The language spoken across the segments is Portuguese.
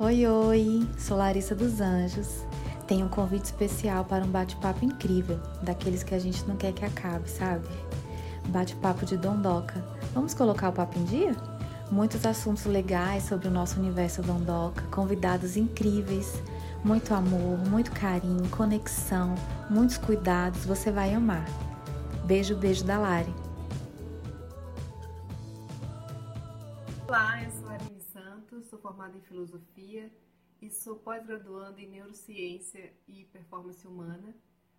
Oi, oi, sou Larissa dos Anjos. Tenho um convite especial para um bate-papo incrível, daqueles que a gente não quer que acabe, sabe? Bate-papo de Dondoca. Vamos colocar o papo em dia? Muitos assuntos legais sobre o nosso universo Dondoca, convidados incríveis, muito amor, muito carinho, conexão, muitos cuidados, você vai amar. Beijo, beijo da Lari. Olá, eu sou Aline Santos, sou formada em filosofia e sou pós-graduanda em neurociência e performance humana.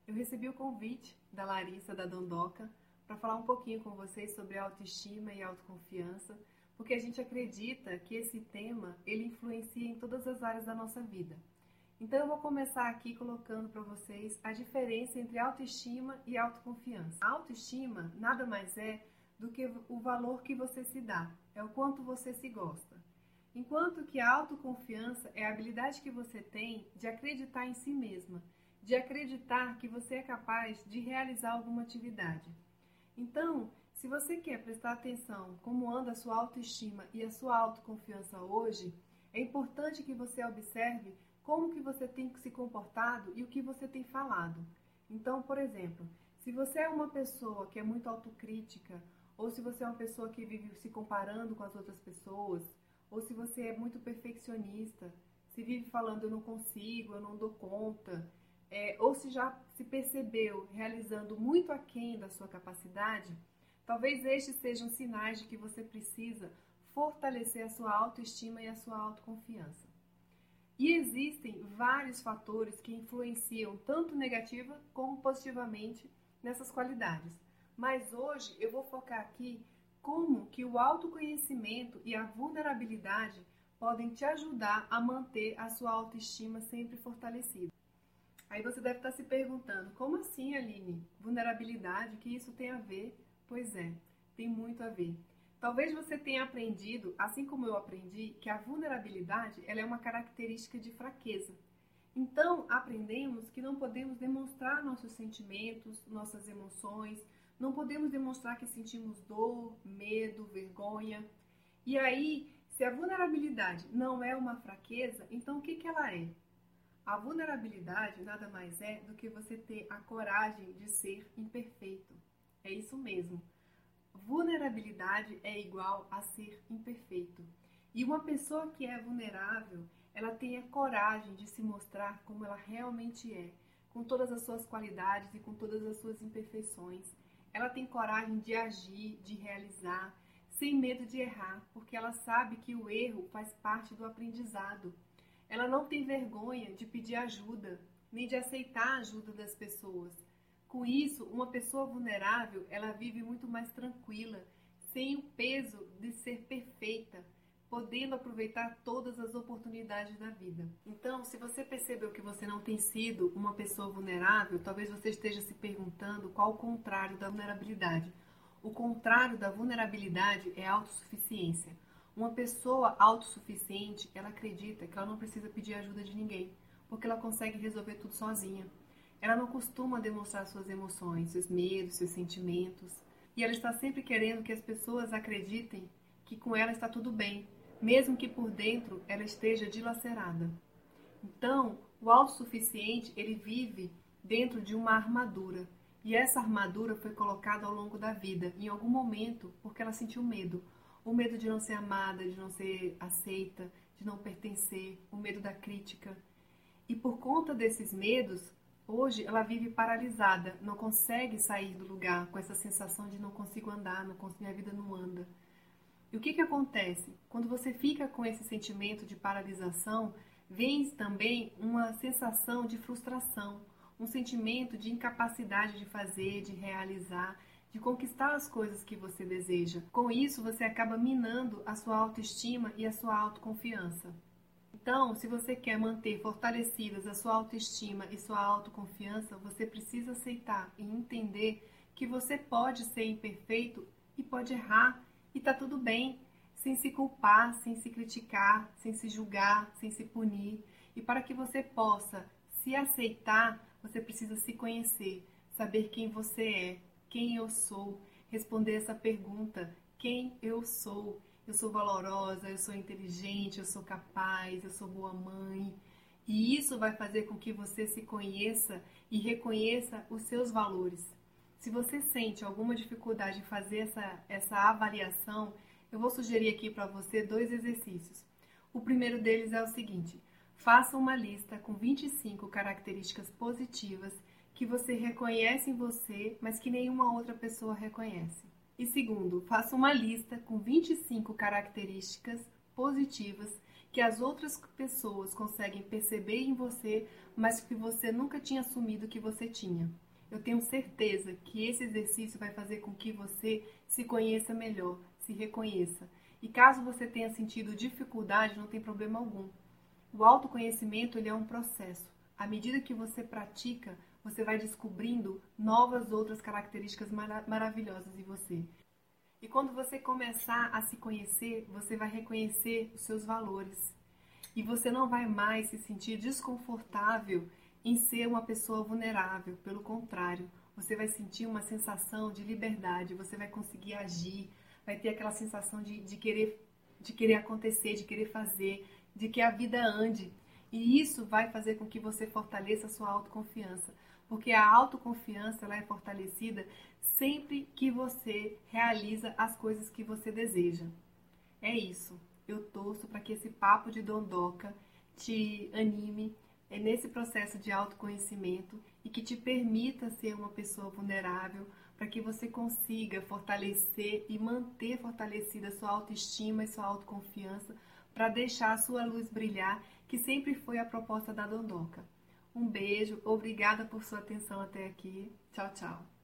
Eu recebi o convite da Larissa da Dondoca para falar um pouquinho com vocês sobre autoestima e autoconfiança, porque a gente acredita que esse tema ele influencia em todas as áreas da nossa vida. Então eu vou começar aqui colocando para vocês a diferença entre autoestima e autoconfiança. A autoestima nada mais é do que o valor que você se dá, é o quanto você se gosta. Enquanto que a autoconfiança é a habilidade que você tem de acreditar em si mesma, de acreditar que você é capaz de realizar alguma atividade. Então, se você quer prestar atenção como anda a sua autoestima e a sua autoconfiança hoje, é importante que você observe como que você tem se comportado e o que você tem falado. Então, por exemplo, se você é uma pessoa que é muito autocrítica ou se você é uma pessoa que vive se comparando com as outras pessoas, ou se você é muito perfeccionista, se vive falando eu não consigo, eu não dou conta, é, ou se já se percebeu realizando muito aquém da sua capacidade, talvez estes sejam sinais de que você precisa fortalecer a sua autoestima e a sua autoconfiança. E existem vários fatores que influenciam tanto negativa como positivamente nessas qualidades. Mas hoje eu vou focar aqui como que o autoconhecimento e a vulnerabilidade podem te ajudar a manter a sua autoestima sempre fortalecida. Aí você deve estar se perguntando, como assim, Aline? Vulnerabilidade, que isso tem a ver? Pois é, tem muito a ver. Talvez você tenha aprendido, assim como eu aprendi, que a vulnerabilidade ela é uma característica de fraqueza. Então, aprendemos que não podemos demonstrar nossos sentimentos, nossas emoções, não podemos demonstrar que sentimos dor, medo, vergonha. E aí, se a vulnerabilidade não é uma fraqueza, então o que, que ela é? A vulnerabilidade nada mais é do que você ter a coragem de ser imperfeito. É isso mesmo. Vulnerabilidade é igual a ser imperfeito. E uma pessoa que é vulnerável, ela tem a coragem de se mostrar como ela realmente é, com todas as suas qualidades e com todas as suas imperfeições. Ela tem coragem de agir, de realizar, sem medo de errar, porque ela sabe que o erro faz parte do aprendizado. Ela não tem vergonha de pedir ajuda, nem de aceitar a ajuda das pessoas. Com isso, uma pessoa vulnerável, ela vive muito mais tranquila, sem o peso de ser perfeita, podendo aproveitar todas as oportunidades da vida. Então, se você percebeu que você não tem sido uma pessoa vulnerável, talvez você esteja se perguntando qual o contrário da vulnerabilidade. O contrário da vulnerabilidade é a autossuficiência. Uma pessoa autossuficiente, ela acredita que ela não precisa pedir ajuda de ninguém, porque ela consegue resolver tudo sozinha. Ela não costuma demonstrar suas emoções, seus medos, seus sentimentos, e ela está sempre querendo que as pessoas acreditem que com ela está tudo bem, mesmo que por dentro ela esteja dilacerada. Então, o autossuficiente, ele vive dentro de uma armadura, e essa armadura foi colocada ao longo da vida, em algum momento, porque ela sentiu medo. O medo de não ser amada, de não ser aceita, de não pertencer, o medo da crítica. E por conta desses medos, hoje ela vive paralisada, não consegue sair do lugar com essa sensação de não consigo andar, não consigo, minha vida não anda. E o que, que acontece? Quando você fica com esse sentimento de paralisação, vem também uma sensação de frustração, um sentimento de incapacidade de fazer, de realizar, de conquistar as coisas que você deseja. Com isso, você acaba minando a sua autoestima e a sua autoconfiança. Então, se você quer manter fortalecidas a sua autoestima e sua autoconfiança, você precisa aceitar e entender que você pode ser imperfeito e pode errar e tá tudo bem, sem se culpar, sem se criticar, sem se julgar, sem se punir. E para que você possa se aceitar, você precisa se conhecer, saber quem você é, quem eu sou, responder essa pergunta: quem eu sou? eu sou valorosa, eu sou inteligente, eu sou capaz, eu sou boa mãe. E isso vai fazer com que você se conheça e reconheça os seus valores. Se você sente alguma dificuldade em fazer essa, essa avaliação, eu vou sugerir aqui para você dois exercícios. O primeiro deles é o seguinte: faça uma lista com 25 características positivas que você reconhece em você, mas que nenhuma outra pessoa reconhece. E segundo, faça uma lista com 25 características positivas que as outras pessoas conseguem perceber em você, mas que você nunca tinha assumido que você tinha. Eu tenho certeza que esse exercício vai fazer com que você se conheça melhor, se reconheça. E caso você tenha sentido dificuldade, não tem problema algum. O autoconhecimento ele é um processo. À medida que você pratica, você vai descobrindo novas outras características mara maravilhosas em você. E quando você começar a se conhecer, você vai reconhecer os seus valores. E você não vai mais se sentir desconfortável em ser uma pessoa vulnerável. Pelo contrário, você vai sentir uma sensação de liberdade, você vai conseguir agir, vai ter aquela sensação de, de, querer, de querer acontecer, de querer fazer, de que a vida ande. E isso vai fazer com que você fortaleça a sua autoconfiança porque a autoconfiança ela é fortalecida sempre que você realiza as coisas que você deseja. É isso. Eu torço para que esse papo de dondoca te anime é nesse processo de autoconhecimento e que te permita ser uma pessoa vulnerável, para que você consiga fortalecer e manter fortalecida sua autoestima e sua autoconfiança, para deixar a sua luz brilhar, que sempre foi a proposta da Dondoca. Um beijo, obrigada por sua atenção até aqui. Tchau, tchau.